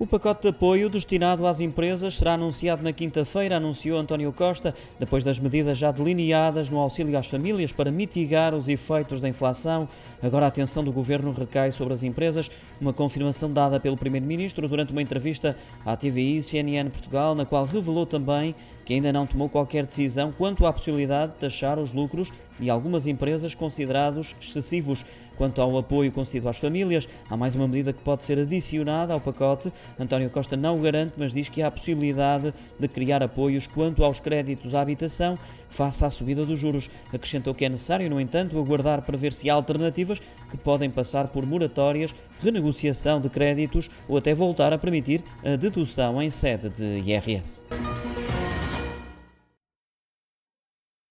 O pacote de apoio destinado às empresas será anunciado na quinta-feira, anunciou António Costa, depois das medidas já delineadas no auxílio às famílias para mitigar os efeitos da inflação. Agora a atenção do governo recai sobre as empresas, uma confirmação dada pelo primeiro-ministro durante uma entrevista à TVI CNN Portugal, na qual revelou também que ainda não tomou qualquer decisão quanto à possibilidade de taxar os lucros de algumas empresas considerados excessivos. Quanto ao apoio concedido às famílias, há mais uma medida que pode ser adicionada ao pacote. António Costa não o garante, mas diz que há a possibilidade de criar apoios quanto aos créditos à habitação face à subida dos juros. Acrescentou que é necessário, no entanto, aguardar para ver se há alternativas que podem passar por moratórias, renegociação de créditos ou até voltar a permitir a dedução em sede de IRS.